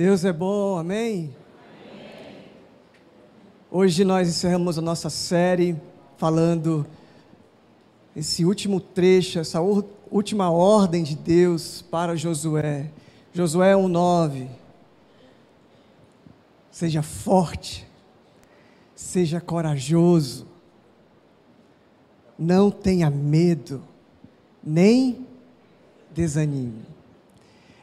Deus é bom, amém? amém? Hoje nós encerramos a nossa série falando esse último trecho, essa última ordem de Deus para Josué. Josué 1:9. Seja forte, seja corajoso, não tenha medo, nem desanime.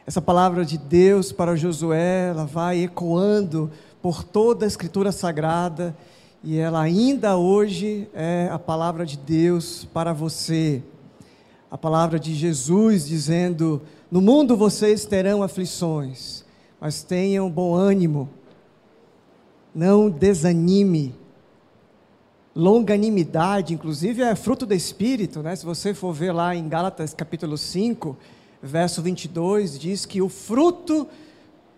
Essa palavra de Deus para Josué, ela vai ecoando por toda a Escritura Sagrada e ela ainda hoje é a palavra de Deus para você. A palavra de Jesus dizendo: No mundo vocês terão aflições, mas tenham bom ânimo, não desanime. Longanimidade, inclusive, é fruto do Espírito, né? Se você for ver lá em Gálatas capítulo 5, verso 22, diz que o fruto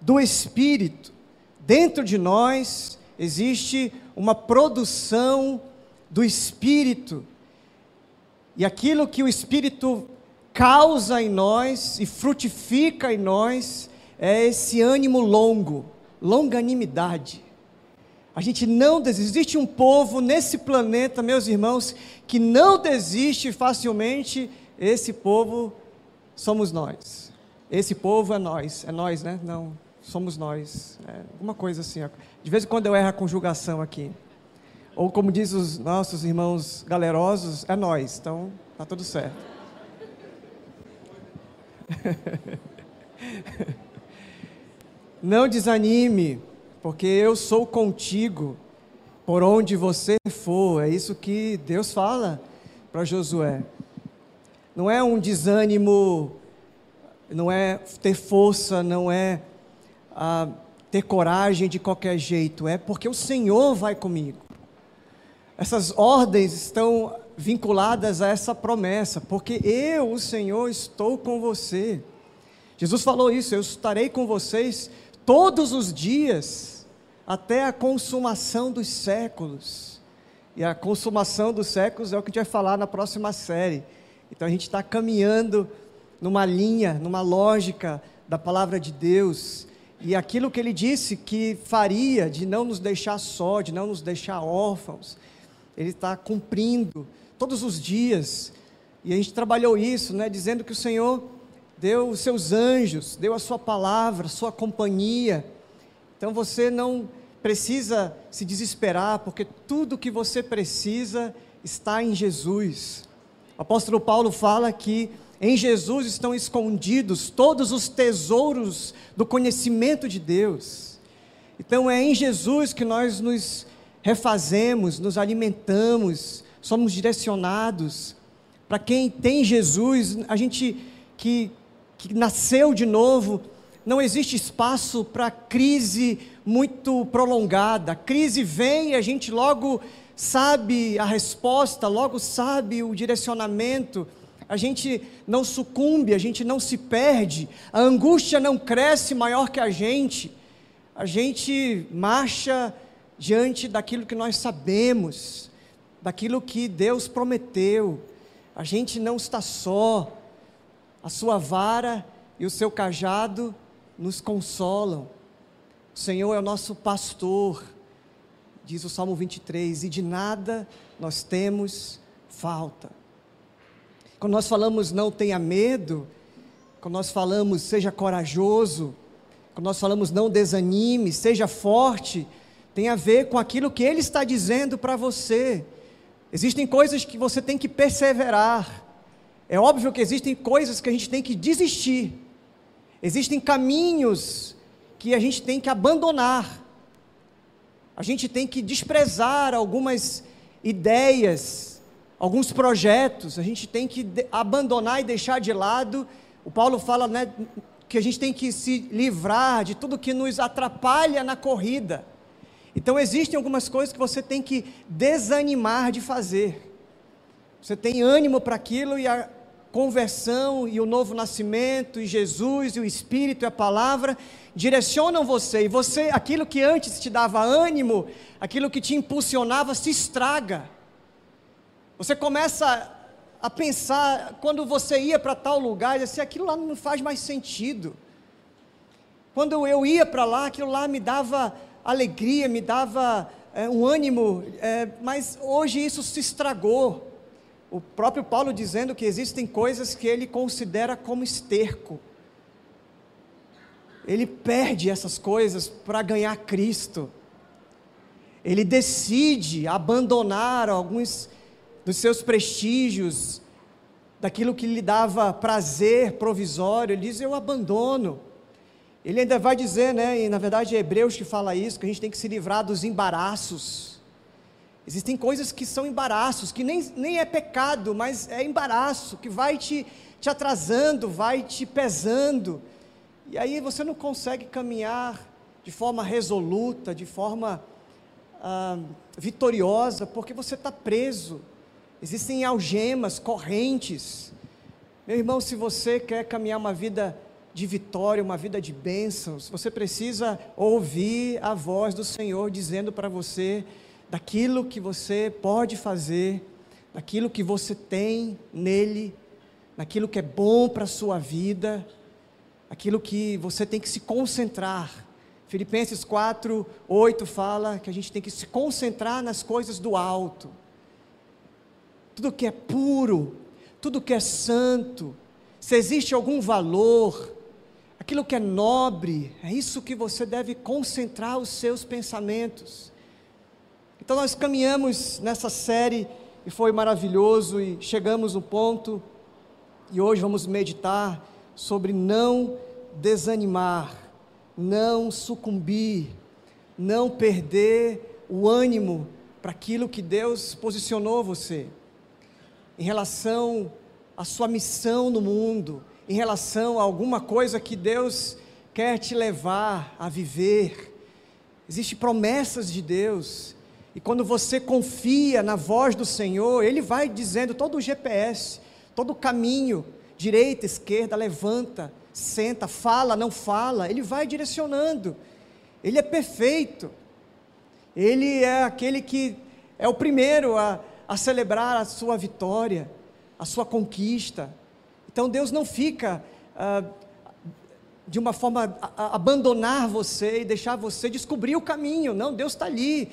do Espírito, dentro de nós, existe uma produção do Espírito. E aquilo que o Espírito causa em nós e frutifica em nós é esse ânimo longo, longanimidade. A gente não desiste. Existe um povo nesse planeta, meus irmãos, que não desiste facilmente. Esse povo somos nós. Esse povo é nós. É nós, né? Não, somos nós. É uma coisa assim. De vez em quando eu erro a conjugação aqui. Ou como diz os nossos irmãos galerosos, é nós. Então, tá tudo certo. Não desanime, porque eu sou contigo por onde você for. É isso que Deus fala para Josué. Não é um desânimo, não é ter força, não é ah, ter coragem de qualquer jeito, é porque o Senhor vai comigo. Essas ordens estão vinculadas a essa promessa, porque eu, o Senhor, estou com você. Jesus falou isso: eu estarei com vocês todos os dias, até a consumação dos séculos. E a consumação dos séculos é o que a gente vai falar na próxima série. Então a gente está caminhando numa linha, numa lógica da palavra de Deus. E aquilo que ele disse que faria de não nos deixar só, de não nos deixar órfãos, ele está cumprindo todos os dias. E a gente trabalhou isso, né, dizendo que o Senhor deu os seus anjos, deu a sua palavra, sua companhia. Então você não precisa se desesperar, porque tudo que você precisa está em Jesus. O apóstolo Paulo fala que em Jesus estão escondidos todos os tesouros do conhecimento de Deus. Então é em Jesus que nós nos refazemos, nos alimentamos, somos direcionados. Para quem tem Jesus, a gente que, que nasceu de novo, não existe espaço para crise muito prolongada. A crise vem e a gente logo sabe a resposta, logo sabe o direcionamento, a gente não sucumbe, a gente não se perde, a angústia não cresce maior que a gente, a gente marcha diante daquilo que nós sabemos, daquilo que Deus prometeu, a gente não está só, a sua vara e o seu cajado nos consolam, o Senhor é o nosso pastor, diz o Salmo 23, e de nada nós temos falta. Quando nós falamos não tenha medo, quando nós falamos seja corajoso, quando nós falamos não desanime, seja forte, tem a ver com aquilo que Ele está dizendo para você. Existem coisas que você tem que perseverar. É óbvio que existem coisas que a gente tem que desistir. Existem caminhos que a gente tem que abandonar. A gente tem que desprezar algumas ideias, alguns projetos, a gente tem que abandonar e deixar de lado. O Paulo fala né, que a gente tem que se livrar de tudo que nos atrapalha na corrida. Então, existem algumas coisas que você tem que desanimar de fazer. Você tem ânimo para aquilo e conversão e o novo nascimento, e Jesus, e o Espírito, e a palavra, direcionam você, e você, aquilo que antes te dava ânimo, aquilo que te impulsionava, se estraga. Você começa a pensar, quando você ia para tal lugar, assim, aquilo lá não faz mais sentido. Quando eu ia para lá, aquilo lá me dava alegria, me dava é, um ânimo, é, mas hoje isso se estragou. O próprio Paulo dizendo que existem coisas que ele considera como esterco. Ele perde essas coisas para ganhar Cristo. Ele decide abandonar alguns dos seus prestígios, daquilo que lhe dava prazer provisório. Ele diz: Eu abandono. Ele ainda vai dizer, né, e na verdade é Hebreus que fala isso, que a gente tem que se livrar dos embaraços. Existem coisas que são embaraços, que nem, nem é pecado, mas é embaraço, que vai te, te atrasando, vai te pesando. E aí você não consegue caminhar de forma resoluta, de forma ah, vitoriosa, porque você está preso. Existem algemas, correntes. Meu irmão, se você quer caminhar uma vida de vitória, uma vida de bênçãos, você precisa ouvir a voz do Senhor dizendo para você daquilo que você pode fazer, daquilo que você tem nele, daquilo que é bom para a sua vida, aquilo que você tem que se concentrar. Filipenses 4, 8 fala que a gente tem que se concentrar nas coisas do alto. Tudo que é puro, tudo que é santo, se existe algum valor, aquilo que é nobre, é isso que você deve concentrar os seus pensamentos. Então nós caminhamos nessa série e foi maravilhoso e chegamos no ponto e hoje vamos meditar sobre não desanimar, não sucumbir, não perder o ânimo para aquilo que Deus posicionou você. Em relação à sua missão no mundo, em relação a alguma coisa que Deus quer te levar a viver. Existem promessas de Deus, e quando você confia na voz do Senhor, Ele vai dizendo todo o GPS, todo o caminho, direita, esquerda, levanta, senta, fala, não fala, Ele vai direcionando. Ele é perfeito. Ele é aquele que é o primeiro a, a celebrar a sua vitória, a sua conquista. Então Deus não fica ah, de uma forma a, a abandonar você e deixar você descobrir o caminho. Não, Deus está ali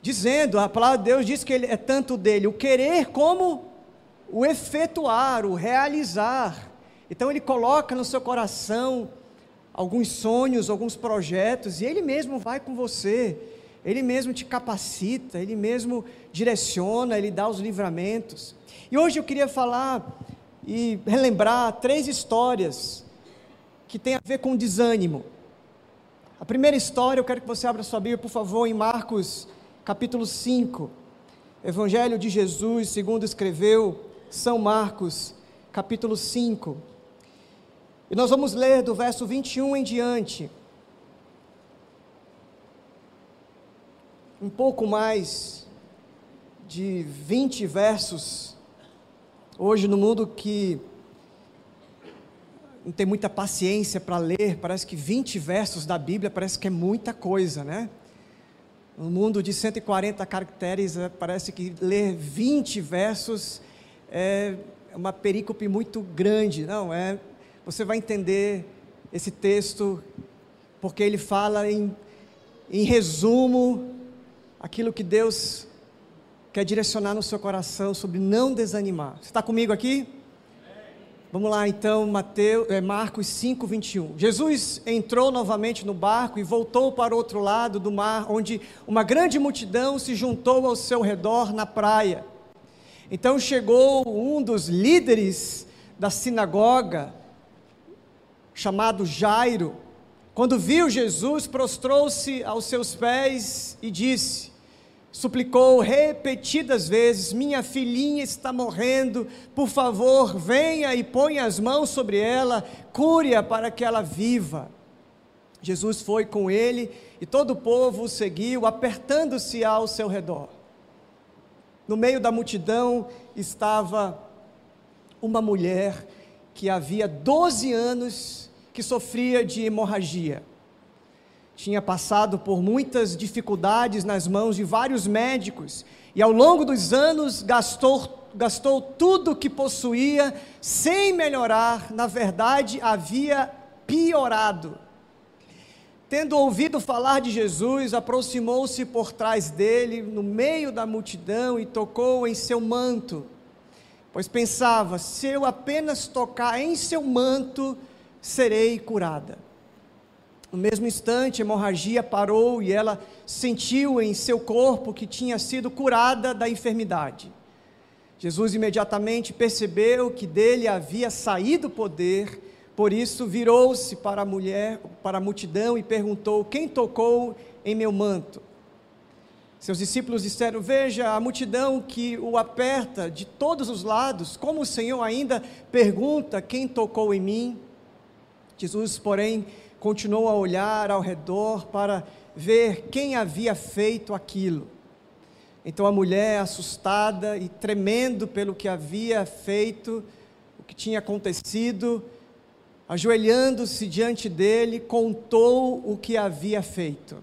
dizendo, a palavra de Deus diz que ele é tanto dele o querer como o efetuar, o realizar. Então ele coloca no seu coração alguns sonhos, alguns projetos, e ele mesmo vai com você, ele mesmo te capacita, ele mesmo direciona, ele dá os livramentos. E hoje eu queria falar e relembrar três histórias que têm a ver com desânimo. A primeira história, eu quero que você abra sua Bíblia, por favor, em Marcos, capítulo 5. Evangelho de Jesus, segundo escreveu São Marcos, capítulo 5. E nós vamos ler do verso 21 em diante. Um pouco mais de 20 versos Hoje, no mundo que não tem muita paciência para ler, parece que 20 versos da Bíblia parece que é muita coisa, né? No mundo de 140 caracteres, é, parece que ler 20 versos é uma perícope muito grande. Não, é. Você vai entender esse texto, porque ele fala em, em resumo aquilo que Deus quer direcionar no seu coração sobre não desanimar. Você está comigo aqui? Vamos lá então, Mateus, é, Marcos 5, 21. Jesus entrou novamente no barco e voltou para o outro lado do mar, onde uma grande multidão se juntou ao seu redor na praia. Então chegou um dos líderes da sinagoga, chamado Jairo. Quando viu Jesus, prostrou-se aos seus pés e disse: suplicou repetidas vezes: Minha filhinha está morrendo, por favor, venha e ponha as mãos sobre ela, cure-a para que ela viva. Jesus foi com ele e todo o povo o seguiu, apertando-se ao seu redor. No meio da multidão estava uma mulher que havia 12 anos que sofria de hemorragia tinha passado por muitas dificuldades nas mãos de vários médicos e ao longo dos anos gastou, gastou tudo o que possuía sem melhorar, na verdade havia piorado. Tendo ouvido falar de Jesus, aproximou-se por trás dele, no meio da multidão, e tocou em seu manto. Pois pensava: se eu apenas tocar em seu manto, serei curada. No mesmo instante, a hemorragia parou e ela sentiu em seu corpo que tinha sido curada da enfermidade. Jesus imediatamente percebeu que dele havia saído poder por isso virou-se para a mulher, para a multidão e perguntou: Quem tocou em meu manto? Seus discípulos disseram: Veja a multidão que o aperta de todos os lados, como o Senhor ainda pergunta: Quem tocou em mim? Jesus, porém, continuou a olhar ao redor para ver quem havia feito aquilo. Então a mulher, assustada e tremendo pelo que havia feito, o que tinha acontecido, ajoelhando-se diante dele, contou o que havia feito.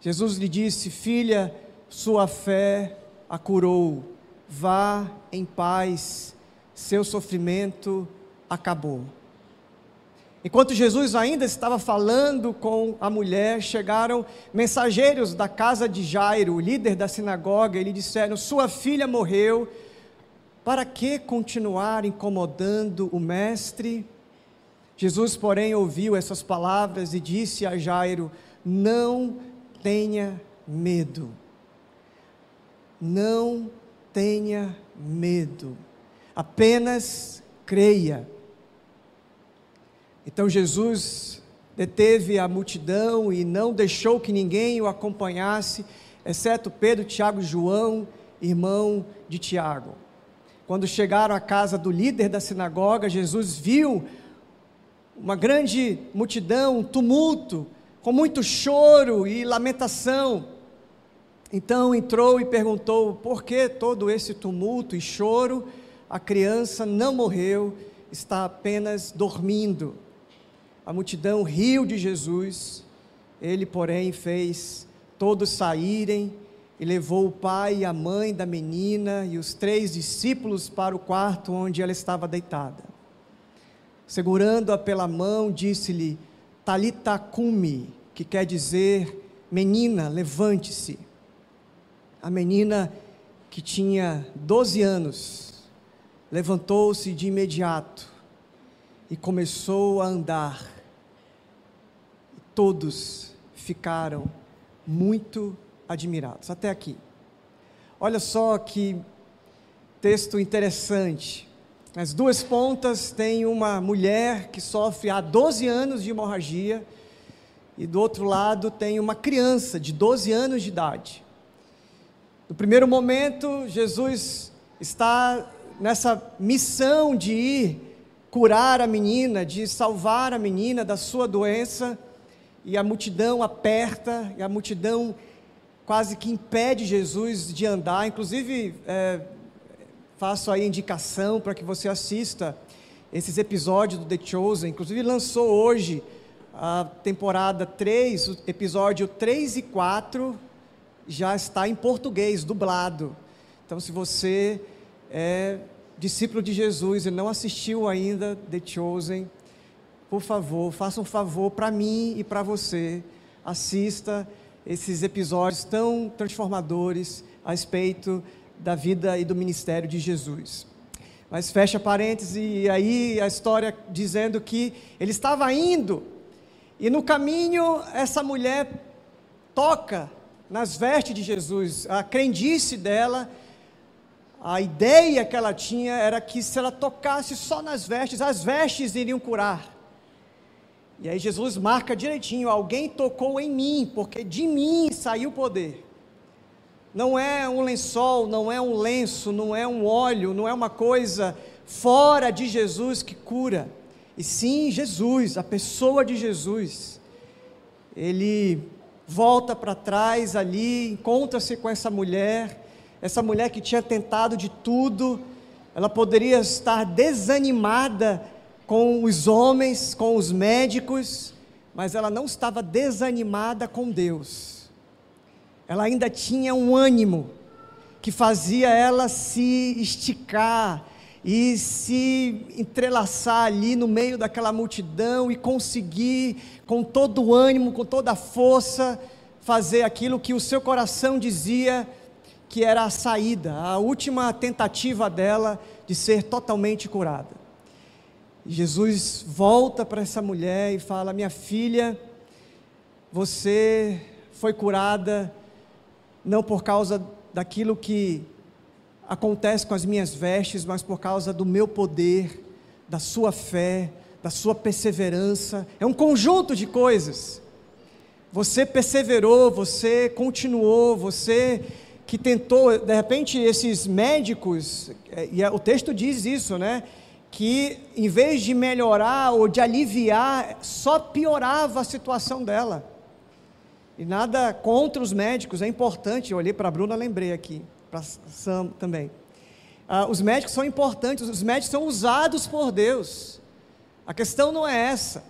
Jesus lhe disse: Filha, sua fé a curou, vá em paz, seu sofrimento acabou. Enquanto Jesus ainda estava falando com a mulher, chegaram mensageiros da casa de Jairo, o líder da sinagoga, e lhe disseram: Sua filha morreu, para que continuar incomodando o mestre? Jesus, porém, ouviu essas palavras e disse a Jairo: Não tenha medo. Não tenha medo. Apenas creia. Então Jesus deteve a multidão e não deixou que ninguém o acompanhasse, exceto Pedro, Tiago e João, irmão de Tiago. Quando chegaram à casa do líder da sinagoga, Jesus viu uma grande multidão, um tumulto, com muito choro e lamentação. Então entrou e perguntou: por que todo esse tumulto e choro? A criança não morreu, está apenas dormindo. A multidão riu de Jesus, ele, porém, fez todos saírem e levou o pai e a mãe da menina e os três discípulos para o quarto onde ela estava deitada. Segurando-a pela mão, disse-lhe: Talita cumi, que quer dizer: Menina, levante-se. A menina, que tinha 12 anos, levantou-se de imediato e começou a andar. Todos ficaram muito admirados. Até aqui. Olha só que texto interessante. Nas duas pontas tem uma mulher que sofre há 12 anos de hemorragia, e do outro lado tem uma criança de 12 anos de idade. No primeiro momento, Jesus está nessa missão de ir curar a menina, de salvar a menina da sua doença, e a multidão aperta, e a multidão quase que impede Jesus de andar. Inclusive, é, faço aí indicação para que você assista esses episódios do The Chosen. Inclusive, lançou hoje a temporada 3, o episódio 3 e 4 já está em português, dublado. Então, se você é discípulo de Jesus e não assistiu ainda The Chosen, por favor, faça um favor para mim e para você, assista esses episódios tão transformadores a respeito da vida e do ministério de Jesus. Mas fecha parênteses, e aí a história dizendo que ele estava indo, e no caminho essa mulher toca nas vestes de Jesus. A crendice dela, a ideia que ela tinha era que se ela tocasse só nas vestes, as vestes iriam curar. E aí Jesus marca direitinho: alguém tocou em mim, porque de mim saiu o poder não é um lençol, não é um lenço, não é um óleo, não é uma coisa fora de Jesus que cura. E sim, Jesus, a pessoa de Jesus. Ele volta para trás ali, encontra-se com essa mulher, essa mulher que tinha tentado de tudo, ela poderia estar desanimada com os homens, com os médicos, mas ela não estava desanimada com Deus ela ainda tinha um ânimo que fazia ela se esticar e se entrelaçar ali no meio daquela multidão e conseguir, com todo o ânimo, com toda a força, fazer aquilo que o seu coração dizia que era a saída, a última tentativa dela de ser totalmente curada. Jesus volta para essa mulher e fala: Minha filha, você foi curada não por causa daquilo que acontece com as minhas vestes, mas por causa do meu poder, da sua fé, da sua perseverança. É um conjunto de coisas. Você perseverou, você continuou, você que tentou, de repente, esses médicos, é, e é, o texto diz isso, né? Que em vez de melhorar ou de aliviar, só piorava a situação dela. E nada contra os médicos, é importante. Eu olhei para a Bruna, lembrei aqui para Sam também. Ah, os médicos são importantes, os médicos são usados por Deus. A questão não é essa.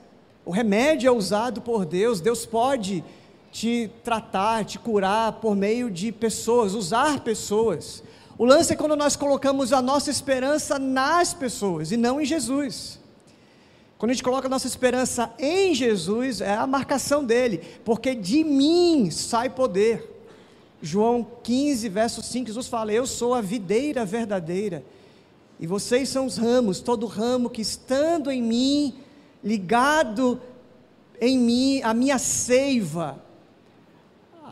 O remédio é usado por Deus, Deus pode te tratar, te curar por meio de pessoas, usar pessoas. O lance é quando nós colocamos a nossa esperança nas pessoas e não em Jesus. Quando a gente coloca a nossa esperança em Jesus, é a marcação dele, porque de mim sai poder. João 15, verso 5, Jesus fala: Eu sou a videira verdadeira, e vocês são os ramos, todo ramo que estando em mim, ligado em mim, a minha seiva,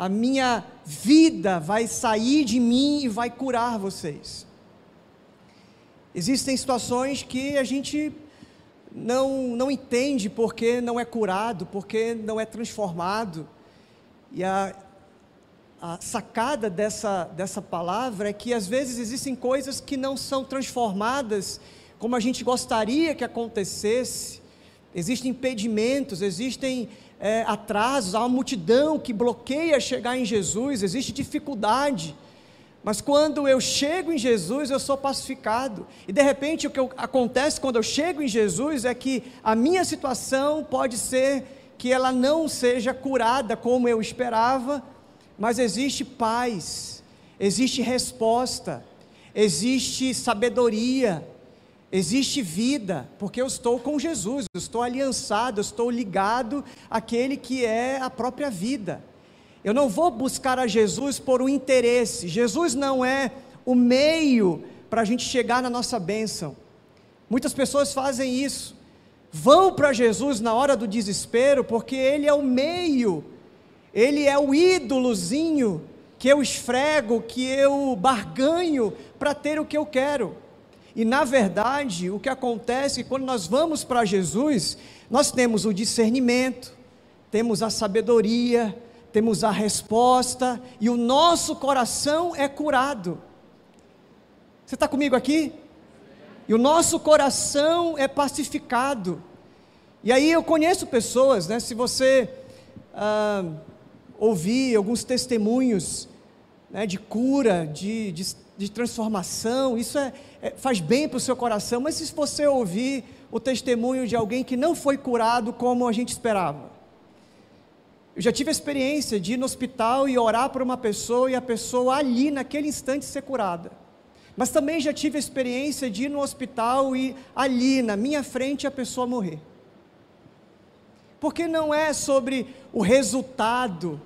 a minha vida vai sair de mim e vai curar vocês. Existem situações que a gente não, não entende porque não é curado, porque não é transformado. E a, a sacada dessa, dessa palavra é que às vezes existem coisas que não são transformadas como a gente gostaria que acontecesse, existem impedimentos, existem é, atrasos, há uma multidão que bloqueia chegar em Jesus, existe dificuldade. Mas quando eu chego em Jesus, eu sou pacificado. E de repente o que acontece quando eu chego em Jesus é que a minha situação pode ser que ela não seja curada como eu esperava, mas existe paz, existe resposta, existe sabedoria, existe vida, porque eu estou com Jesus, eu estou aliançado, eu estou ligado àquele que é a própria vida. Eu não vou buscar a Jesus por um interesse, Jesus não é o meio para a gente chegar na nossa bênção. Muitas pessoas fazem isso, vão para Jesus na hora do desespero, porque Ele é o meio ele é o ídolozinho que eu esfrego, que eu barganho para ter o que eu quero. E na verdade, o que acontece é que quando nós vamos para Jesus, nós temos o discernimento, temos a sabedoria, temos a resposta, e o nosso coração é curado. Você está comigo aqui? E o nosso coração é pacificado. E aí eu conheço pessoas, né? Se você. Ah, ouvir alguns testemunhos né, de cura, de, de, de transformação, isso é, faz bem para o seu coração, mas se você ouvir o testemunho de alguém que não foi curado como a gente esperava, eu já tive a experiência de ir no hospital e orar para uma pessoa e a pessoa ali, naquele instante, ser curada. Mas também já tive a experiência de ir no hospital e ali, na minha frente, a pessoa morrer. Porque não é sobre o resultado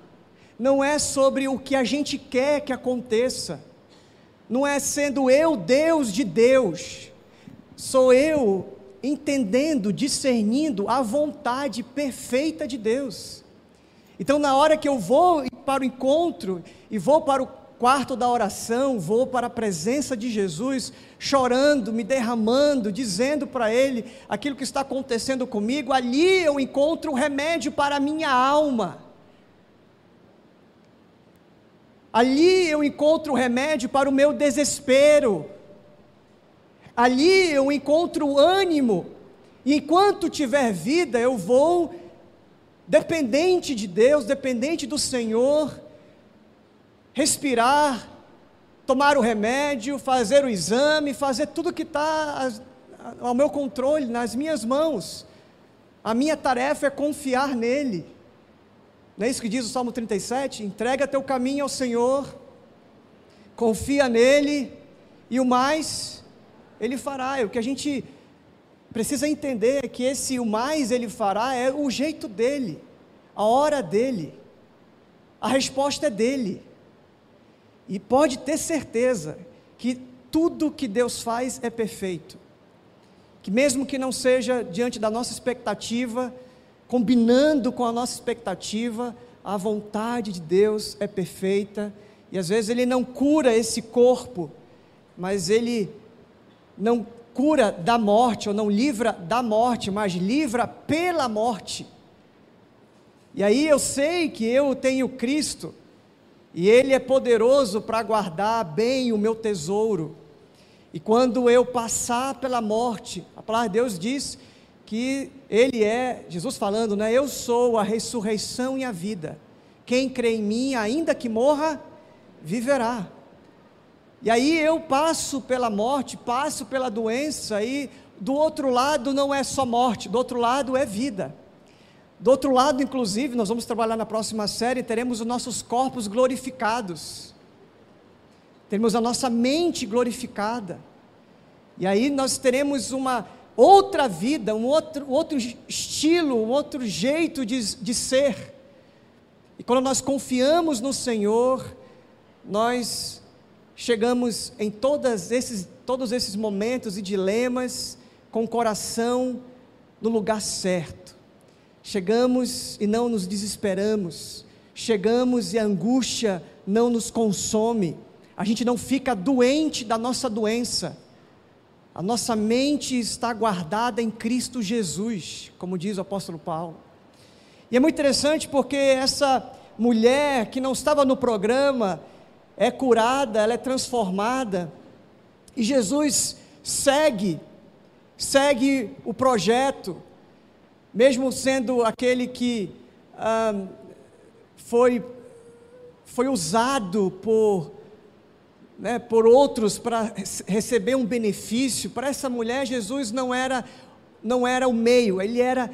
não é sobre o que a gente quer que aconteça, não é sendo eu Deus de Deus, sou eu entendendo, discernindo a vontade perfeita de Deus. Então, na hora que eu vou para o encontro e vou para o quarto da oração, vou para a presença de Jesus, chorando, me derramando, dizendo para Ele aquilo que está acontecendo comigo, ali eu encontro o remédio para a minha alma. Ali eu encontro o remédio para o meu desespero. Ali eu encontro ânimo. E enquanto tiver vida, eu vou, dependente de Deus, dependente do Senhor, respirar, tomar o remédio, fazer o exame, fazer tudo que está ao meu controle, nas minhas mãos. A minha tarefa é confiar nele. Não é isso que diz o Salmo 37? Entrega teu caminho ao Senhor, confia nele, e o mais Ele fará. O que a gente precisa entender é que esse o mais Ele fará é o jeito dele, a hora dele, a resposta é dele. E pode ter certeza que tudo que Deus faz é perfeito. Que mesmo que não seja diante da nossa expectativa, combinando com a nossa expectativa, a vontade de Deus é perfeita. E às vezes Ele não cura esse corpo, mas Ele não cura da morte, ou não livra da morte, mas livra pela morte. E aí eu sei que eu tenho Cristo e Ele é poderoso para guardar bem o meu tesouro. E quando eu passar pela morte, a palavra de Deus diz que Ele é, Jesus falando, né? Eu sou a ressurreição e a vida. Quem crê em mim, ainda que morra, viverá. E aí eu passo pela morte, passo pela doença, e do outro lado não é só morte, do outro lado é vida. Do outro lado, inclusive, nós vamos trabalhar na próxima série, teremos os nossos corpos glorificados. Teremos a nossa mente glorificada. E aí nós teremos uma outra vida, um outro, outro estilo, um outro jeito de, de ser. E quando nós confiamos no Senhor, nós chegamos em todos esses, todos esses momentos e dilemas com o coração no lugar certo. Chegamos e não nos desesperamos, chegamos e a angústia não nos consome, a gente não fica doente da nossa doença, a nossa mente está guardada em Cristo Jesus, como diz o apóstolo Paulo. E é muito interessante porque essa mulher que não estava no programa é curada, ela é transformada, e Jesus segue, segue o projeto, mesmo sendo aquele que ah, foi, foi usado por, né, por outros para receber um benefício, para essa mulher Jesus não era, não era o meio, ele era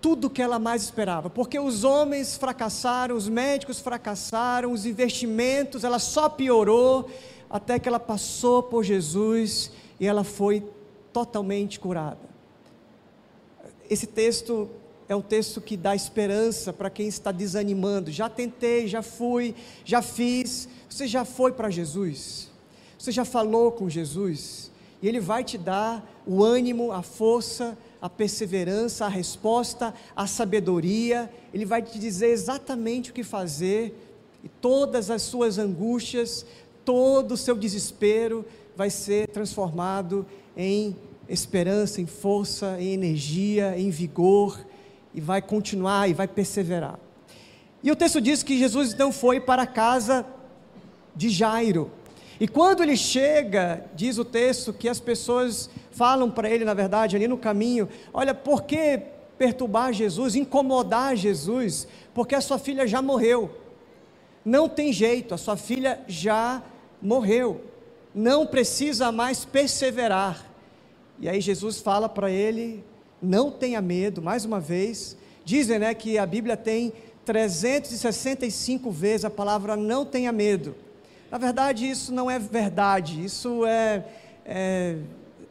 tudo que ela mais esperava, porque os homens fracassaram, os médicos fracassaram, os investimentos, ela só piorou, até que ela passou por Jesus e ela foi totalmente curada esse texto é um texto que dá esperança para quem está desanimando. Já tentei, já fui, já fiz. Você já foi para Jesus? Você já falou com Jesus? E Ele vai te dar o ânimo, a força, a perseverança, a resposta, a sabedoria. Ele vai te dizer exatamente o que fazer. E todas as suas angústias, todo o seu desespero vai ser transformado em esperança, em força, em energia, em vigor, e vai continuar e vai perseverar. E o texto diz que Jesus então foi para casa de Jairo. E quando ele chega, diz o texto que as pessoas falam para ele, na verdade, ali no caminho: Olha, por que perturbar Jesus, incomodar Jesus? Porque a sua filha já morreu. Não tem jeito, a sua filha já morreu. Não precisa mais perseverar. E aí Jesus fala para ele: não tenha medo, mais uma vez. Dizem né, que a Bíblia tem 365 vezes a palavra não tenha medo. Na verdade, isso não é verdade, isso é, é,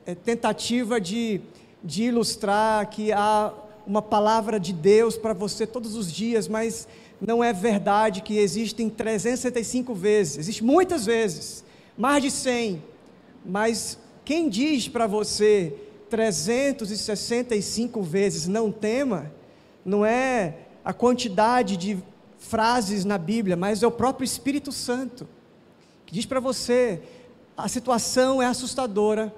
é tentativa de, de ilustrar que há uma palavra de Deus para você todos os dias, mas não é verdade que existem 365 vezes, existe muitas vezes, mais de 100, mas quem diz para você 365 vezes não tema, não é a quantidade de frases na Bíblia, mas é o próprio Espírito Santo, que diz para você: a situação é assustadora,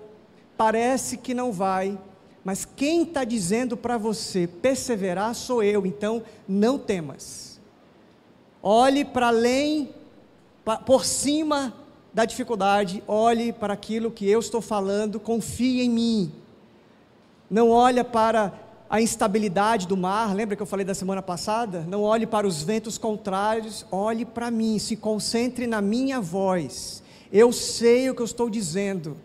parece que não vai, mas quem está dizendo para você perseverar sou eu, então não temas. Olhe para além, por cima da dificuldade, olhe para aquilo que eu estou falando, confie em mim. Não olhe para a instabilidade do mar, lembra que eu falei da semana passada? Não olhe para os ventos contrários, olhe para mim, se concentre na minha voz. Eu sei o que eu estou dizendo.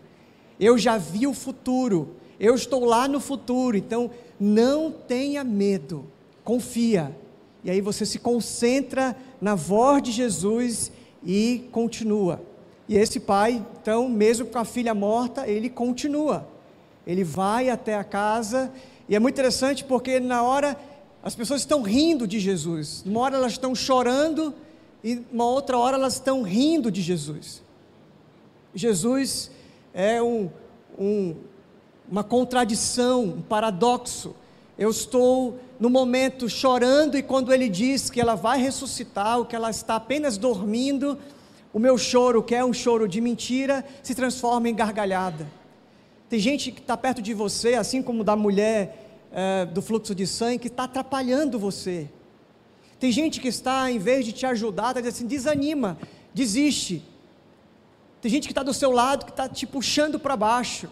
Eu já vi o futuro. Eu estou lá no futuro, então não tenha medo. Confia. E aí você se concentra na voz de Jesus e continua E esse pai, então, mesmo com a filha morta, ele continua. Ele vai até a casa, e é muito interessante porque na hora as pessoas estão rindo de Jesus. Uma hora elas estão chorando e uma outra hora elas estão rindo de Jesus. Jesus é um, um, uma contradição, um paradoxo. Eu estou no momento chorando, e quando ele diz que ela vai ressuscitar, ou que ela está apenas dormindo, o meu choro, que é um choro de mentira, se transforma em gargalhada. Tem gente que está perto de você, assim como da mulher é, do fluxo de sangue, que está atrapalhando você. Tem gente que está, em vez de te ajudar, está dizendo assim: desanima, desiste. Tem gente que está do seu lado, que está te puxando para baixo.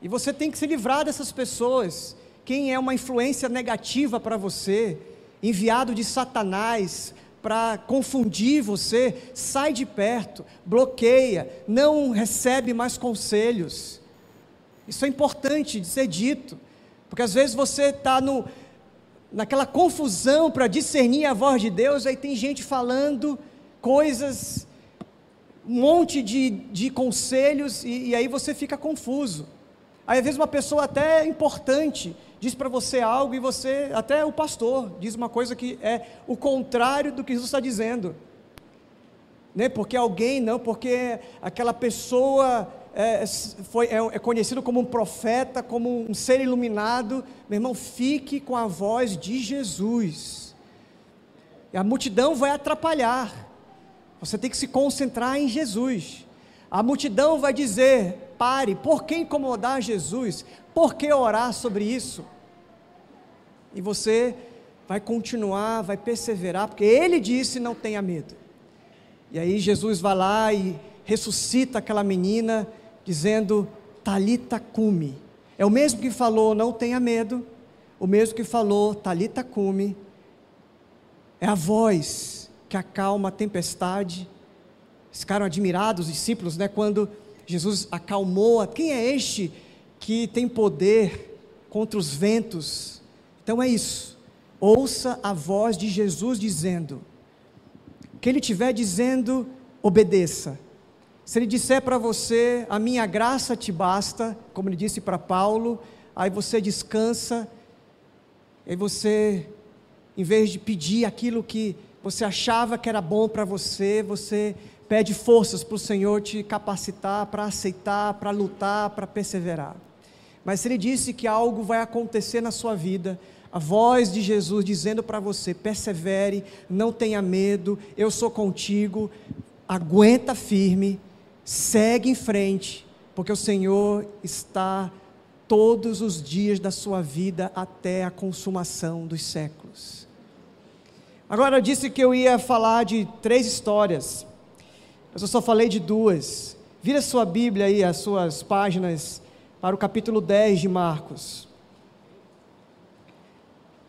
E você tem que se livrar dessas pessoas. Quem é uma influência negativa para você, enviado de Satanás para confundir você, sai de perto, bloqueia, não recebe mais conselhos. Isso é importante de ser dito, porque às vezes você está naquela confusão para discernir a voz de Deus, aí tem gente falando coisas, um monte de, de conselhos, e, e aí você fica confuso. Aí às vezes uma pessoa até importante diz para você algo e você, até o pastor, diz uma coisa que é o contrário do que Jesus está dizendo. Né? Porque alguém, não, porque aquela pessoa é, foi, é, é conhecido como um profeta, como um ser iluminado. Meu irmão, fique com a voz de Jesus. E a multidão vai atrapalhar. Você tem que se concentrar em Jesus. A multidão vai dizer: pare, por que incomodar Jesus? Por que orar sobre isso? E você vai continuar, vai perseverar, porque ele disse: não tenha medo. E aí Jesus vai lá e ressuscita aquela menina, dizendo: Talita cume. É o mesmo que falou: não tenha medo. O mesmo que falou: Talita cume. É a voz que acalma a tempestade ficaram admirados os discípulos, né, quando Jesus acalmou. Quem é este que tem poder contra os ventos? Então é isso. Ouça a voz de Jesus dizendo. Que ele estiver dizendo, obedeça. Se ele disser para você, a minha graça te basta, como ele disse para Paulo, aí você descansa, aí você, em vez de pedir aquilo que você achava que era bom para você, você Pede forças para o Senhor te capacitar para aceitar, para lutar, para perseverar. Mas se Ele disse que algo vai acontecer na sua vida, a voz de Jesus dizendo para você: persevere, não tenha medo, eu sou contigo, aguenta firme, segue em frente, porque o Senhor está todos os dias da sua vida até a consumação dos séculos. Agora eu disse que eu ia falar de três histórias mas eu só falei de duas. Vira sua Bíblia aí, as suas páginas, para o capítulo 10 de Marcos.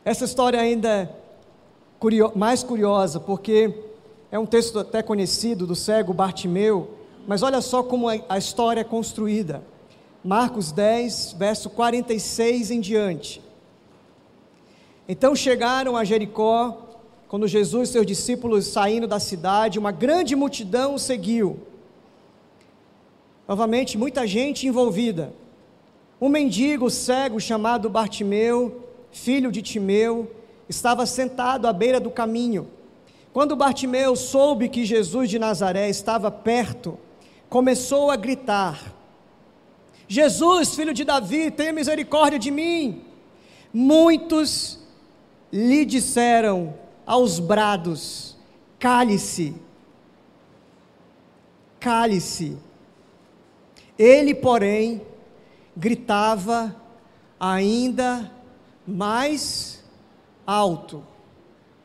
Essa história ainda é mais curiosa, porque é um texto até conhecido do cego Bartimeu, mas olha só como a história é construída. Marcos 10, verso 46 em diante. Então chegaram a Jericó, quando Jesus e seus discípulos saindo da cidade, uma grande multidão o seguiu. Novamente, muita gente envolvida. Um mendigo cego chamado Bartimeu, filho de Timeu, estava sentado à beira do caminho. Quando Bartimeu soube que Jesus de Nazaré estava perto, começou a gritar: Jesus, filho de Davi, tenha misericórdia de mim. Muitos lhe disseram: aos brados: cale-se, cale-se. Ele, porém, gritava ainda mais alto.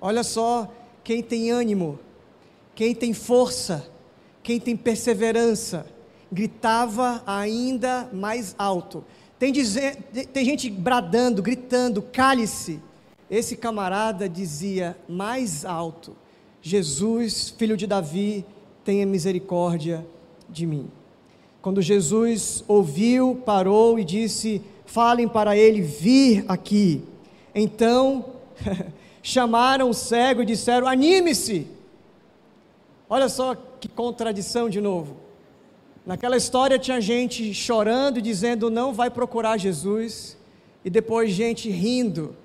Olha só quem tem ânimo, quem tem força, quem tem perseverança, gritava ainda mais alto. Tem, dizer, tem gente bradando, gritando: cale-se esse camarada dizia mais alto: Jesus, filho de Davi, tenha misericórdia de mim. Quando Jesus ouviu, parou e disse: Falem para ele vir aqui. Então chamaram o cego e disseram: Anime-se. Olha só que contradição de novo. Naquela história tinha gente chorando e dizendo não vai procurar Jesus, e depois gente rindo.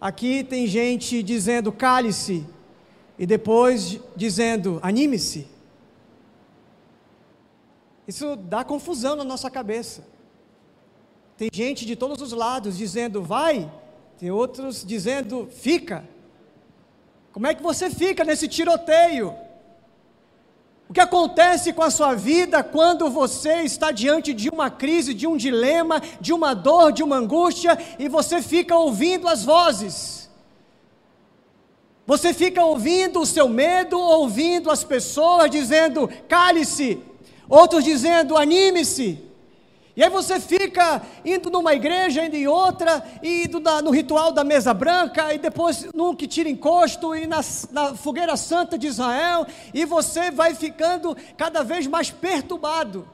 Aqui tem gente dizendo cale-se, e depois dizendo anime-se. Isso dá confusão na nossa cabeça. Tem gente de todos os lados dizendo vai, tem outros dizendo fica. Como é que você fica nesse tiroteio? O que acontece com a sua vida quando você está diante de uma crise, de um dilema, de uma dor, de uma angústia e você fica ouvindo as vozes? Você fica ouvindo o seu medo, ouvindo as pessoas dizendo: cale-se, outros dizendo: anime-se. E aí você fica indo numa igreja, indo em outra, e indo na, no ritual da mesa branca, e depois num que tira encosto, e na, na fogueira santa de Israel, e você vai ficando cada vez mais perturbado,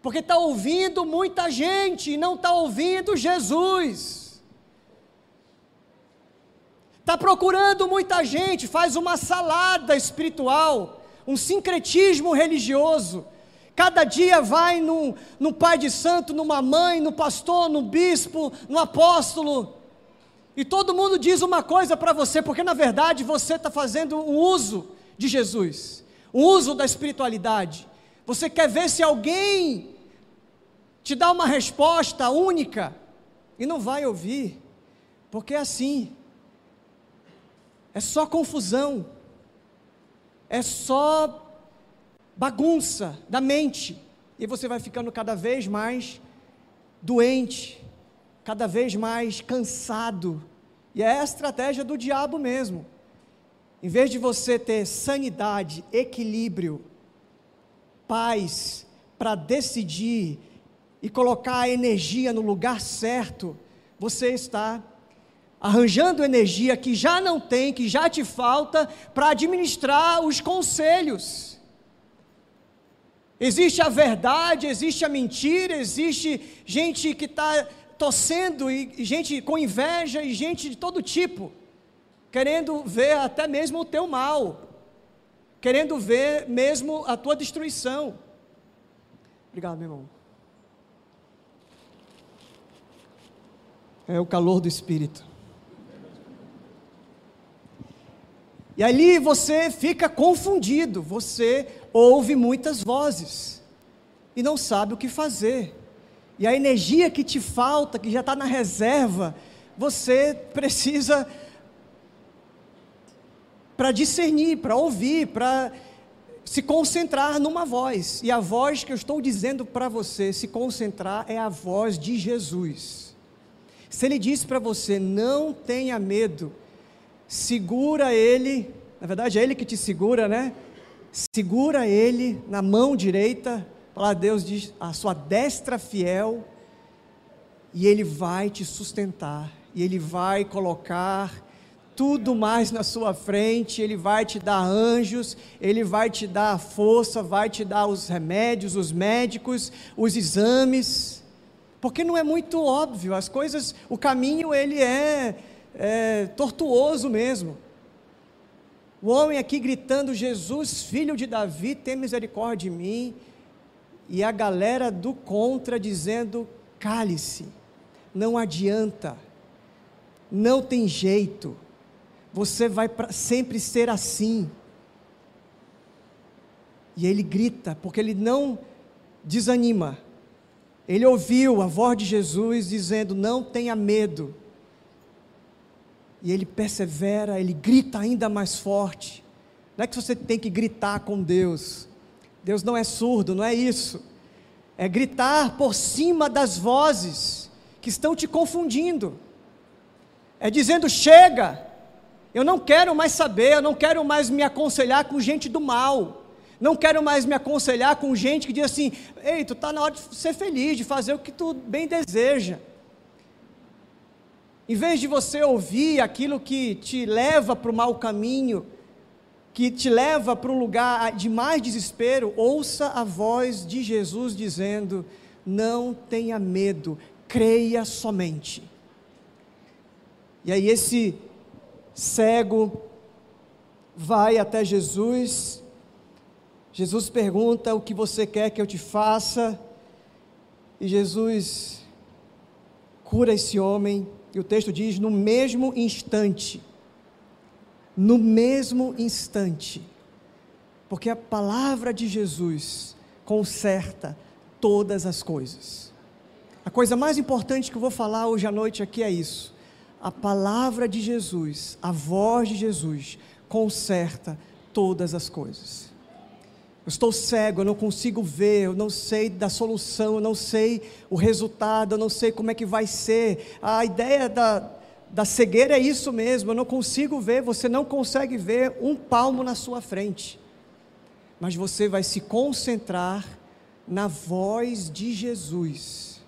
porque está ouvindo muita gente e não está ouvindo Jesus. Está procurando muita gente, faz uma salada espiritual, um sincretismo religioso Cada dia vai num, num pai de santo, numa mãe, no pastor, no bispo, no apóstolo. E todo mundo diz uma coisa para você, porque na verdade você está fazendo um uso de Jesus, um uso da espiritualidade. Você quer ver se alguém te dá uma resposta única e não vai ouvir, porque é assim. É só confusão. É só bagunça da mente, e você vai ficando cada vez mais doente, cada vez mais cansado. E é a estratégia do diabo mesmo. Em vez de você ter sanidade, equilíbrio, paz para decidir e colocar a energia no lugar certo, você está arranjando energia que já não tem, que já te falta, para administrar os conselhos Existe a verdade, existe a mentira, existe gente que está torcendo, e gente com inveja, e gente de todo tipo, querendo ver até mesmo o teu mal, querendo ver mesmo a tua destruição. Obrigado, meu irmão. É o calor do Espírito. E ali você fica confundido, você ouve muitas vozes e não sabe o que fazer. E a energia que te falta, que já está na reserva, você precisa para discernir, para ouvir, para se concentrar numa voz. E a voz que eu estou dizendo para você se concentrar é a voz de Jesus. Se ele disse para você, não tenha medo, segura ele, na verdade é ele que te segura, né? Segura ele na mão direita, lá Deus diz, a sua destra fiel, e ele vai te sustentar, e ele vai colocar tudo mais na sua frente, ele vai te dar anjos, ele vai te dar força, vai te dar os remédios, os médicos, os exames, porque não é muito óbvio, as coisas, o caminho ele é, é tortuoso mesmo. O homem aqui gritando: Jesus, filho de Davi, tem misericórdia de mim. E a galera do contra dizendo: cale-se, não adianta, não tem jeito, você vai sempre ser assim. E ele grita, porque ele não desanima. Ele ouviu a voz de Jesus dizendo: Não tenha medo, e ele persevera, ele grita ainda mais forte. Não é que você tem que gritar com Deus. Deus não é surdo, não é isso. É gritar por cima das vozes que estão te confundindo. É dizendo: chega, eu não quero mais saber, eu não quero mais me aconselhar com gente do mal. Não quero mais me aconselhar com gente que diz assim: ei, tu está na hora de ser feliz, de fazer o que tu bem deseja. Em vez de você ouvir aquilo que te leva para o mau caminho, que te leva para um lugar de mais desespero, ouça a voz de Jesus dizendo: Não tenha medo, creia somente. E aí esse cego vai até Jesus. Jesus pergunta o que você quer que eu te faça, e Jesus cura esse homem, e o texto diz: no mesmo instante, no mesmo instante, porque a palavra de Jesus conserta todas as coisas. A coisa mais importante que eu vou falar hoje à noite aqui é isso. A palavra de Jesus, a voz de Jesus, conserta todas as coisas. Eu estou cego, eu não consigo ver, eu não sei da solução, eu não sei o resultado, eu não sei como é que vai ser. A ideia da, da cegueira é isso mesmo, eu não consigo ver, você não consegue ver um palmo na sua frente. Mas você vai se concentrar na voz de Jesus.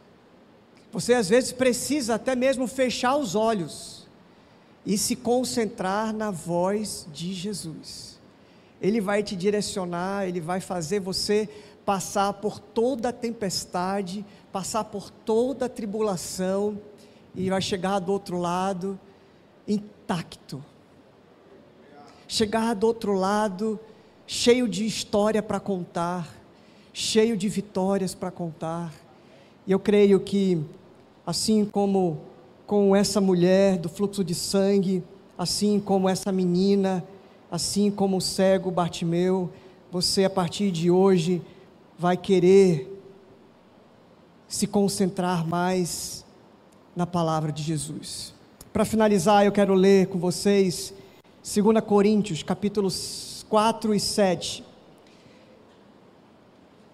Você às vezes precisa até mesmo fechar os olhos e se concentrar na voz de Jesus. Ele vai te direcionar, ele vai fazer você passar por toda a tempestade, passar por toda a tribulação e vai chegar do outro lado intacto. Chegar do outro lado cheio de história para contar, cheio de vitórias para contar. E eu creio que assim como com essa mulher do fluxo de sangue, assim como essa menina, assim como o cego Bartimeu, você a partir de hoje vai querer se concentrar mais na palavra de Jesus. Para finalizar, eu quero ler com vocês 2 Coríntios, capítulos 4 e 7.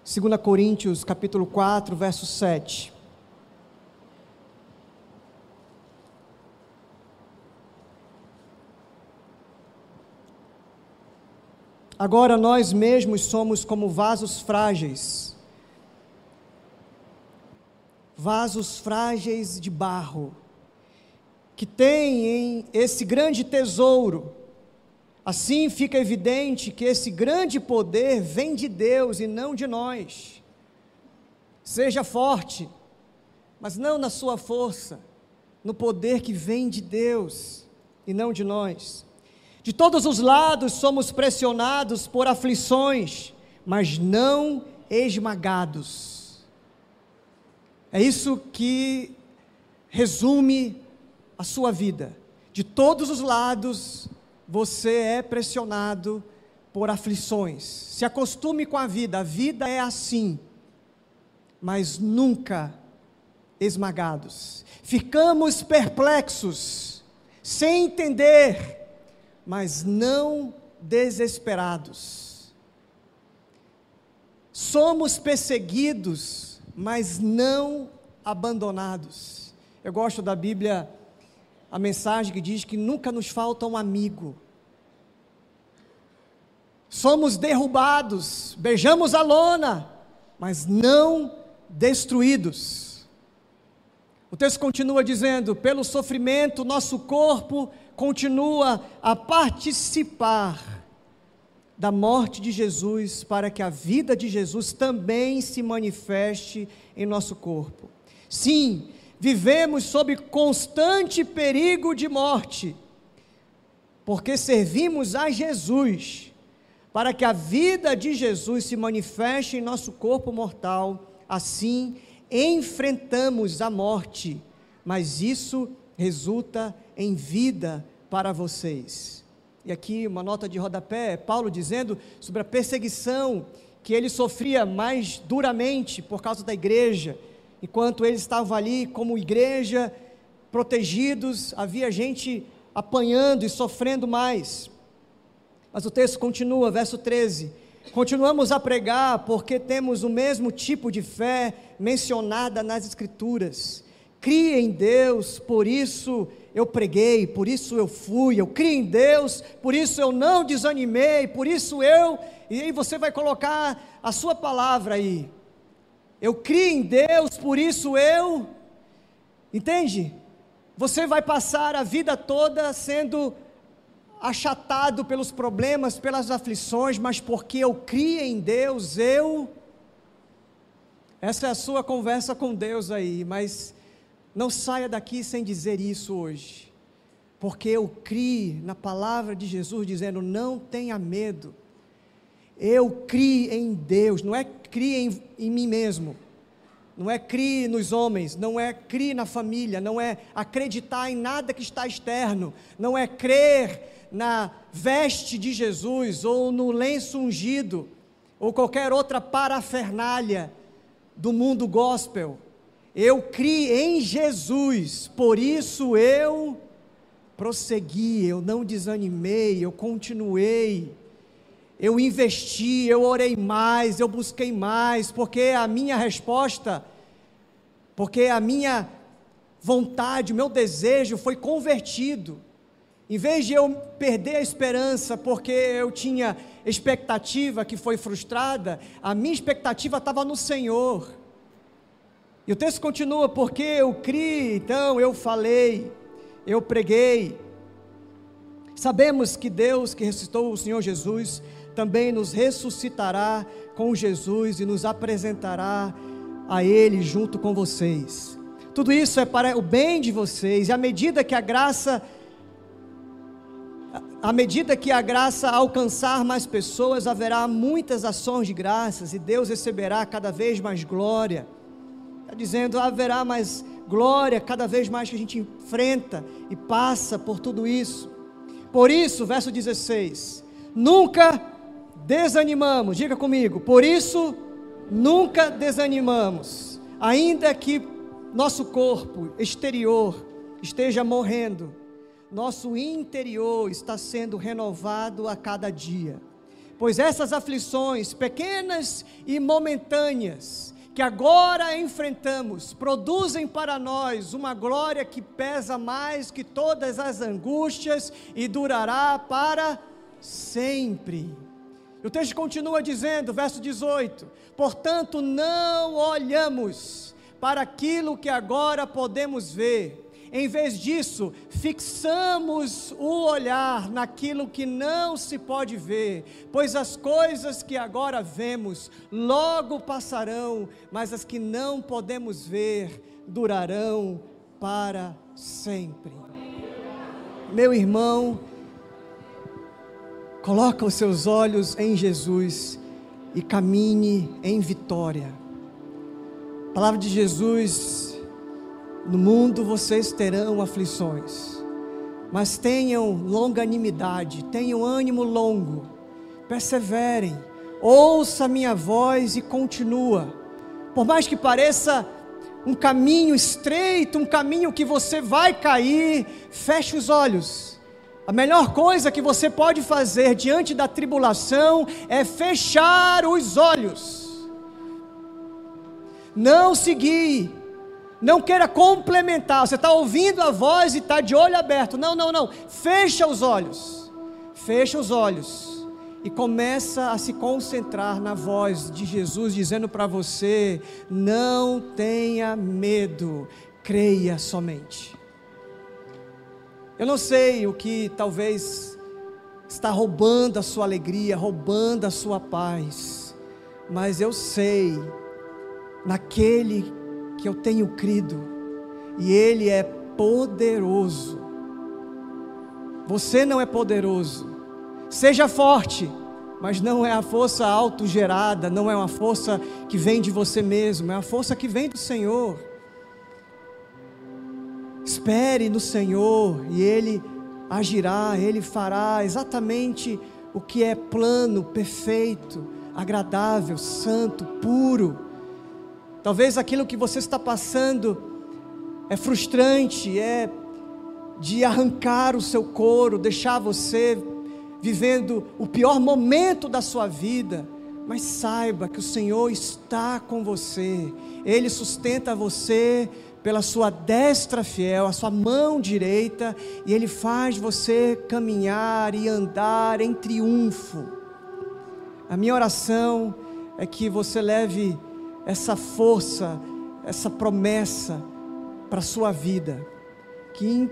2 Coríntios, capítulo 4, verso 7. Agora nós mesmos somos como vasos frágeis, vasos frágeis de barro, que têm esse grande tesouro. Assim fica evidente que esse grande poder vem de Deus e não de nós. Seja forte, mas não na sua força, no poder que vem de Deus e não de nós. De todos os lados somos pressionados por aflições, mas não esmagados. É isso que resume a sua vida. De todos os lados você é pressionado por aflições. Se acostume com a vida, a vida é assim, mas nunca esmagados. Ficamos perplexos, sem entender mas não desesperados. Somos perseguidos, mas não abandonados. Eu gosto da Bíblia, a mensagem que diz que nunca nos falta um amigo. Somos derrubados, beijamos a lona, mas não destruídos. O texto continua dizendo: pelo sofrimento, nosso corpo continua a participar da morte de Jesus para que a vida de Jesus também se manifeste em nosso corpo. Sim, vivemos sob constante perigo de morte, porque servimos a Jesus, para que a vida de Jesus se manifeste em nosso corpo mortal, assim enfrentamos a morte, mas isso resulta em vida para vocês. E aqui uma nota de rodapé, Paulo dizendo sobre a perseguição que ele sofria mais duramente por causa da igreja, enquanto eles estavam ali como igreja, protegidos, havia gente apanhando e sofrendo mais. Mas o texto continua, verso 13: Continuamos a pregar porque temos o mesmo tipo de fé mencionada nas Escrituras. Crie em Deus, por isso eu preguei, por isso eu fui, eu criei em Deus, por isso eu não desanimei, por isso eu, e aí você vai colocar a sua palavra aí. Eu criei em Deus, por isso eu, entende? Você vai passar a vida toda sendo achatado pelos problemas, pelas aflições, mas porque eu criei em Deus, eu. Essa é a sua conversa com Deus aí, mas não saia daqui sem dizer isso hoje, porque eu criei na palavra de Jesus dizendo: não tenha medo. Eu crie em Deus, não é crie em, em mim mesmo, não é crie nos homens, não é crie na família, não é acreditar em nada que está externo, não é crer na veste de Jesus ou no lenço ungido ou qualquer outra parafernália do mundo gospel. Eu criei em Jesus, por isso eu prossegui, eu não desanimei, eu continuei, eu investi, eu orei mais, eu busquei mais, porque a minha resposta, porque a minha vontade, o meu desejo foi convertido. Em vez de eu perder a esperança porque eu tinha expectativa que foi frustrada, a minha expectativa estava no Senhor. E o texto continua: porque eu criei, então eu falei, eu preguei. Sabemos que Deus que ressuscitou o Senhor Jesus também nos ressuscitará com Jesus e nos apresentará a Ele junto com vocês. Tudo isso é para o bem de vocês, e à medida que a graça à medida que a graça alcançar mais pessoas, haverá muitas ações de graças e Deus receberá cada vez mais glória. Está dizendo, haverá mais glória cada vez mais que a gente enfrenta e passa por tudo isso. Por isso, verso 16: nunca desanimamos, diga comigo, por isso nunca desanimamos, ainda que nosso corpo exterior esteja morrendo, nosso interior está sendo renovado a cada dia. Pois essas aflições, pequenas e momentâneas, que agora enfrentamos produzem para nós uma glória que pesa mais que todas as angústias e durará para sempre. O texto continua dizendo, verso 18: Portanto, não olhamos para aquilo que agora podemos ver, em vez disso, fixamos o olhar naquilo que não se pode ver, pois as coisas que agora vemos logo passarão, mas as que não podemos ver durarão para sempre. Meu irmão, coloca os seus olhos em Jesus e caminhe em vitória. A palavra de Jesus no mundo vocês terão aflições, mas tenham longanimidade, tenham ânimo longo, perseverem, ouça minha voz e continua. Por mais que pareça um caminho estreito, um caminho que você vai cair, feche os olhos. A melhor coisa que você pode fazer diante da tribulação é fechar os olhos. Não seguir não queira complementar. Você está ouvindo a voz e está de olho aberto. Não, não, não. Fecha os olhos. Fecha os olhos. E começa a se concentrar na voz de Jesus dizendo para você: não tenha medo, creia somente. Eu não sei o que talvez está roubando a sua alegria, roubando a sua paz, mas eu sei, naquele que eu tenho crido, e Ele é poderoso. Você não é poderoso, seja forte, mas não é a força autogerada, não é uma força que vem de você mesmo, é a força que vem do Senhor. Espere no Senhor e Ele agirá, Ele fará exatamente o que é plano, perfeito, agradável, santo, puro Talvez aquilo que você está passando é frustrante, é de arrancar o seu couro, deixar você vivendo o pior momento da sua vida. Mas saiba que o Senhor está com você, Ele sustenta você pela sua destra fiel, a sua mão direita, e Ele faz você caminhar e andar em triunfo. A minha oração é que você leve essa força, essa promessa para a sua vida, que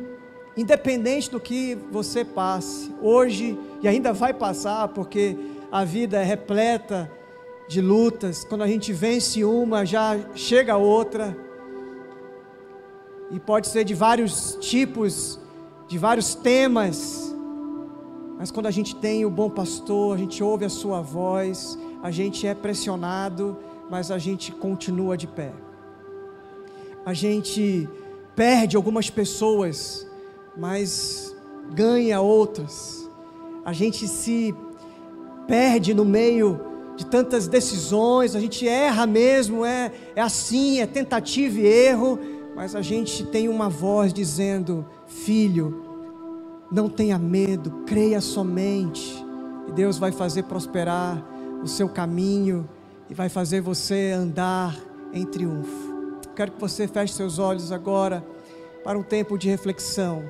independente do que você passe, hoje e ainda vai passar, porque a vida é repleta de lutas, quando a gente vence uma, já chega outra, e pode ser de vários tipos, de vários temas, Mas quando a gente tem o bom pastor, a gente ouve a sua voz, a gente é pressionado, mas a gente continua de pé. A gente perde algumas pessoas, mas ganha outras. A gente se perde no meio de tantas decisões, a gente erra mesmo, é, é assim, é tentativa e erro, mas a gente tem uma voz dizendo: Filho, não tenha medo, creia somente, e Deus vai fazer prosperar o seu caminho e vai fazer você andar em triunfo. Quero que você feche seus olhos agora para um tempo de reflexão.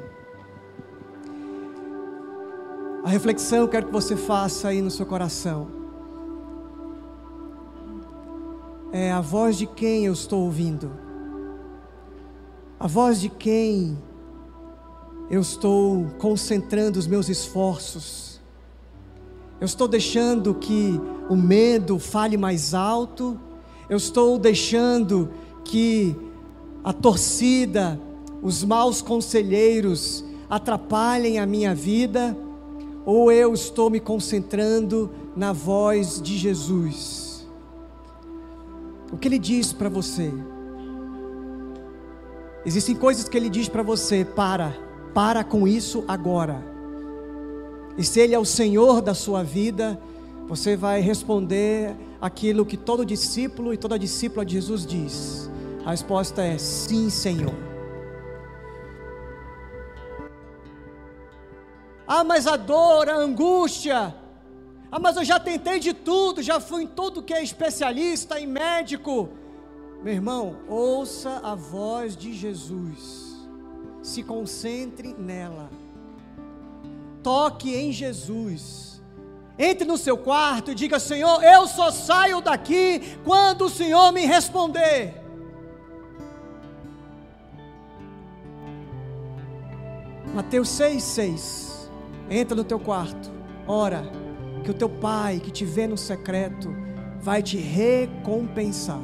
A reflexão quero que você faça aí no seu coração. É a voz de quem eu estou ouvindo? A voz de quem eu estou concentrando os meus esforços? Eu estou deixando que o medo fale mais alto? Eu estou deixando que a torcida, os maus conselheiros atrapalhem a minha vida? ou eu estou me concentrando na voz de Jesus? O que ele diz para você? Existem coisas que ele diz para você: para, para com isso agora. E se ele é o Senhor da sua vida, você vai responder aquilo que todo discípulo e toda discípula de Jesus diz. A resposta é: sim, Senhor. Ah, mas a dor, a angústia. Ah, mas eu já tentei de tudo, já fui em tudo que é especialista, em médico. Meu irmão, ouça a voz de Jesus. Se concentre nela. Toque em Jesus. Entre no seu quarto e diga: Senhor, eu só saio daqui quando o Senhor me responder. Mateus 6, 6. Entra no teu quarto, ora, que o teu pai que te vê no secreto vai te recompensar.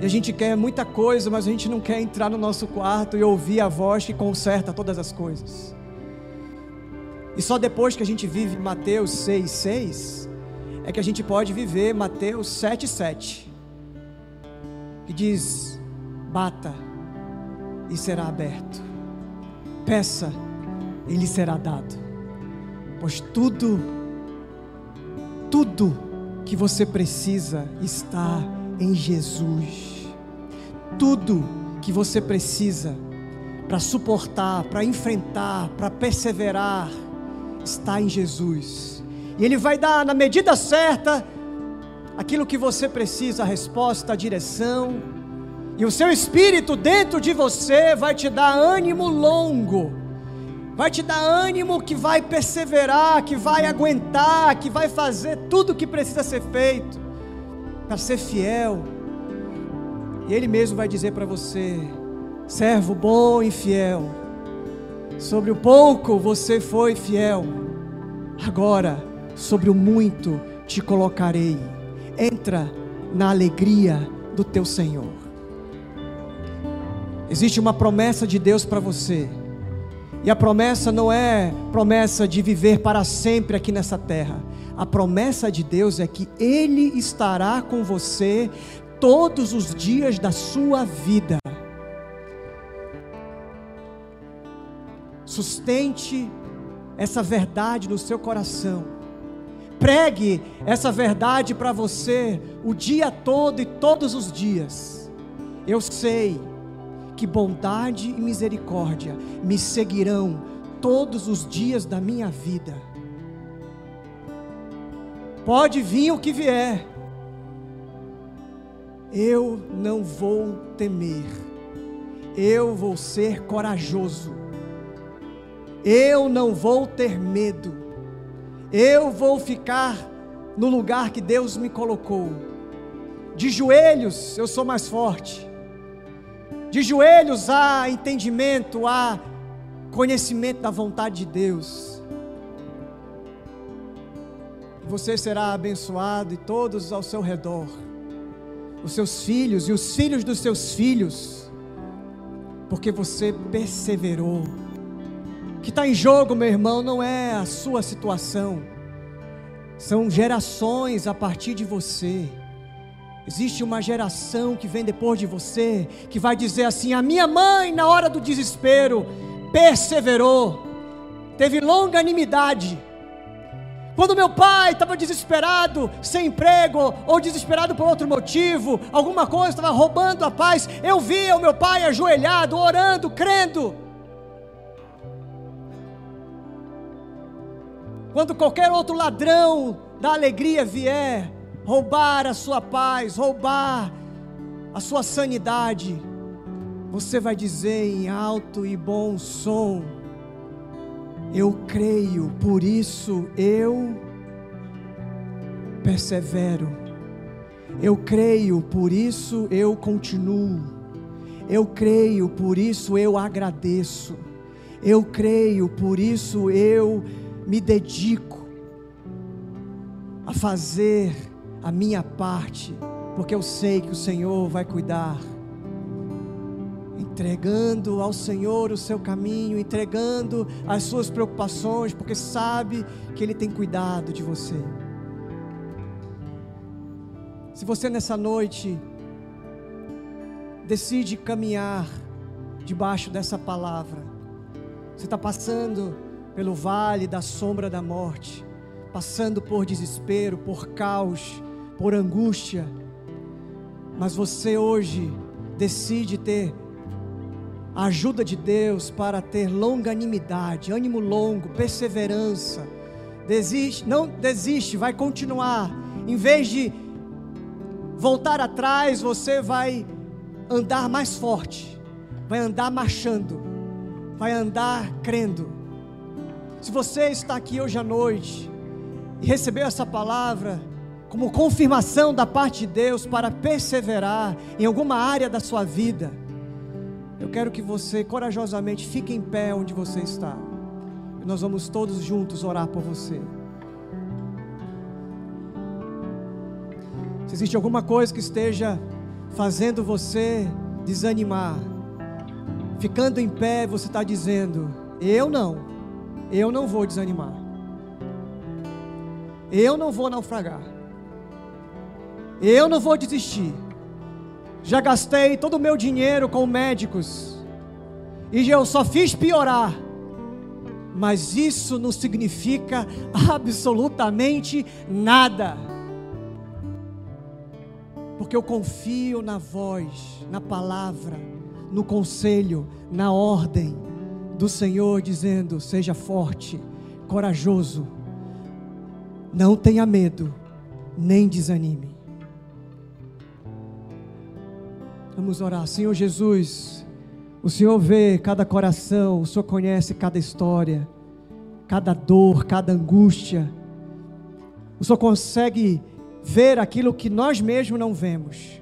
E a gente quer muita coisa, mas a gente não quer entrar no nosso quarto e ouvir a voz que conserta todas as coisas. E só depois que a gente vive Mateus 6, 6, é que a gente pode viver Mateus 7, 7, que diz: bata e será aberto, peça e lhe será dado. Pois tudo, tudo que você precisa está em Jesus. Tudo que você precisa para suportar, para enfrentar, para perseverar, está em Jesus. E Ele vai dar na medida certa aquilo que você precisa, a resposta, a direção. E o seu espírito dentro de você vai te dar ânimo longo vai te dar ânimo que vai perseverar, que vai aguentar, que vai fazer tudo o que precisa ser feito para ser fiel. E Ele mesmo vai dizer para você: servo bom e fiel, sobre o pouco você foi fiel, agora sobre o muito te colocarei. Entra na alegria do teu Senhor. Existe uma promessa de Deus para você. E a promessa não é promessa de viver para sempre aqui nessa terra. A promessa de Deus é que Ele estará com você todos os dias da sua vida. Sustente essa verdade no seu coração. Pregue essa verdade para você o dia todo e todos os dias. Eu sei que bondade e misericórdia me seguirão todos os dias da minha vida. Pode vir o que vier, eu não vou temer, eu vou ser corajoso, eu não vou ter medo, eu vou ficar no lugar que Deus me colocou. De joelhos eu sou mais forte, de joelhos há entendimento, há conhecimento da vontade de Deus. Você será abençoado e todos ao seu redor, os seus filhos e os filhos dos seus filhos, porque você perseverou. Que está em jogo, meu irmão, não é a sua situação, são gerações a partir de você. Existe uma geração que vem depois de você, que vai dizer assim: a minha mãe, na hora do desespero, perseverou, teve longanimidade. Quando meu pai estava desesperado, sem emprego, ou desesperado por outro motivo, alguma coisa estava roubando a paz, eu via o meu pai ajoelhado, orando, crendo. Quando qualquer outro ladrão da alegria vier roubar a sua paz, roubar a sua sanidade, você vai dizer em alto e bom som: Eu creio, por isso eu persevero. Eu creio, por isso eu continuo. Eu creio, por isso eu agradeço. Eu creio, por isso eu me dedico a fazer a minha parte, porque eu sei que o Senhor vai cuidar. Entregando ao Senhor o seu caminho, entregando as suas preocupações, porque sabe que Ele tem cuidado de você. Se você nessa noite decide caminhar debaixo dessa palavra, você está passando pelo vale da sombra da morte, passando por desespero, por caos, por angústia, mas você hoje decide ter a ajuda de Deus para ter longanimidade, ânimo longo, perseverança. Desiste, não desiste, vai continuar. Em vez de voltar atrás, você vai andar mais forte, vai andar marchando, vai andar crendo. Se você está aqui hoje à noite e recebeu essa palavra como confirmação da parte de Deus para perseverar em alguma área da sua vida, eu quero que você corajosamente fique em pé onde você está. E nós vamos todos juntos orar por você. Se existe alguma coisa que esteja fazendo você desanimar, ficando em pé, você está dizendo: Eu não eu não vou desanimar. Eu não vou naufragar. Eu não vou desistir. Já gastei todo o meu dinheiro com médicos. E eu só fiz piorar. Mas isso não significa absolutamente nada. Porque eu confio na voz, na palavra, no conselho, na ordem do Senhor, dizendo: seja forte, corajoso, não tenha medo, nem desanime. Vamos orar, Senhor Jesus. O Senhor vê cada coração, o Senhor conhece cada história, cada dor, cada angústia. O Senhor consegue ver aquilo que nós mesmos não vemos.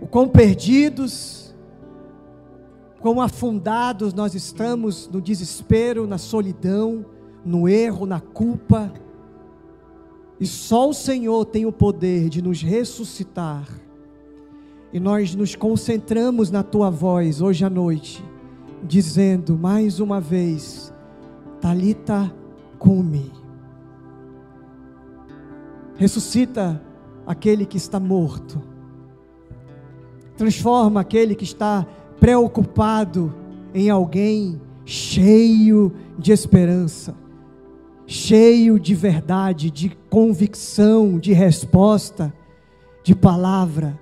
O quão perdidos quão afundados nós estamos no desespero, na solidão, no erro, na culpa. E só o Senhor tem o poder de nos ressuscitar. E nós nos concentramos na tua voz hoje à noite, dizendo mais uma vez: Talita cume. Ressuscita aquele que está morto. Transforma aquele que está preocupado em alguém cheio de esperança, cheio de verdade, de convicção, de resposta, de palavra.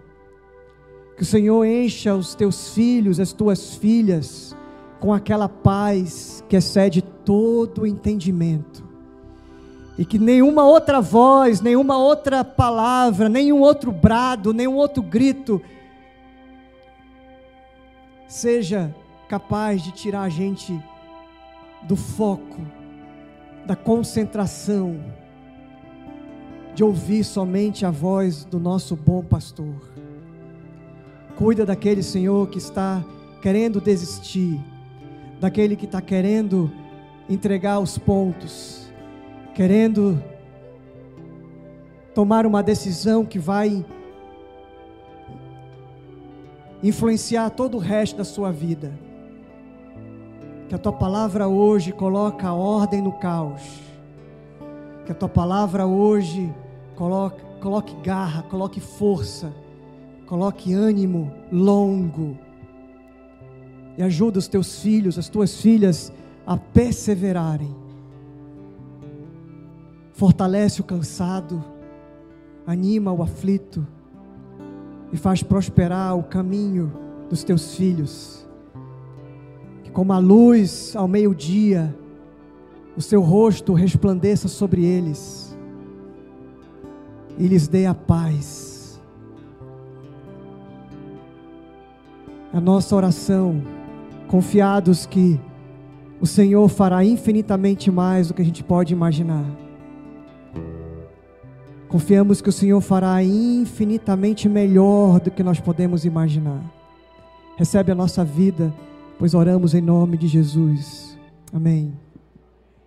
Que o Senhor encha os teus filhos, as tuas filhas, com aquela paz que excede todo o entendimento. E que nenhuma outra voz, nenhuma outra palavra, nenhum outro brado, nenhum outro grito seja capaz de tirar a gente do foco, da concentração, de ouvir somente a voz do nosso bom pastor. Cuida daquele Senhor que está querendo desistir, daquele que está querendo entregar os pontos, querendo tomar uma decisão que vai influenciar todo o resto da sua vida. Que a tua palavra hoje coloca ordem no caos. Que a tua palavra hoje coloque, coloque garra, coloque força, coloque ânimo longo. E ajuda os teus filhos, as tuas filhas a perseverarem. Fortalece o cansado, anima o aflito e faz prosperar o caminho dos teus filhos como a luz ao meio-dia, o seu rosto resplandeça sobre eles e lhes dê a paz. A nossa oração, confiados que o Senhor fará infinitamente mais do que a gente pode imaginar. Confiamos que o Senhor fará infinitamente melhor do que nós podemos imaginar. Recebe a nossa vida pois oramos em nome de Jesus. Amém.